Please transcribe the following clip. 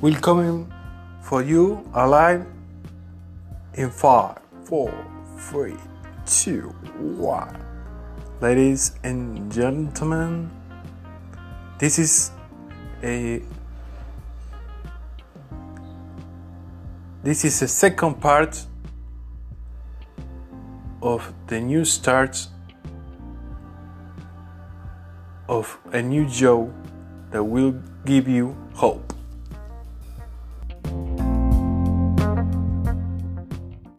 will come for you alive in five, four, three, two, one. Ladies and gentlemen, this is a this is the second part of the new start of a new Joe that will give you hope.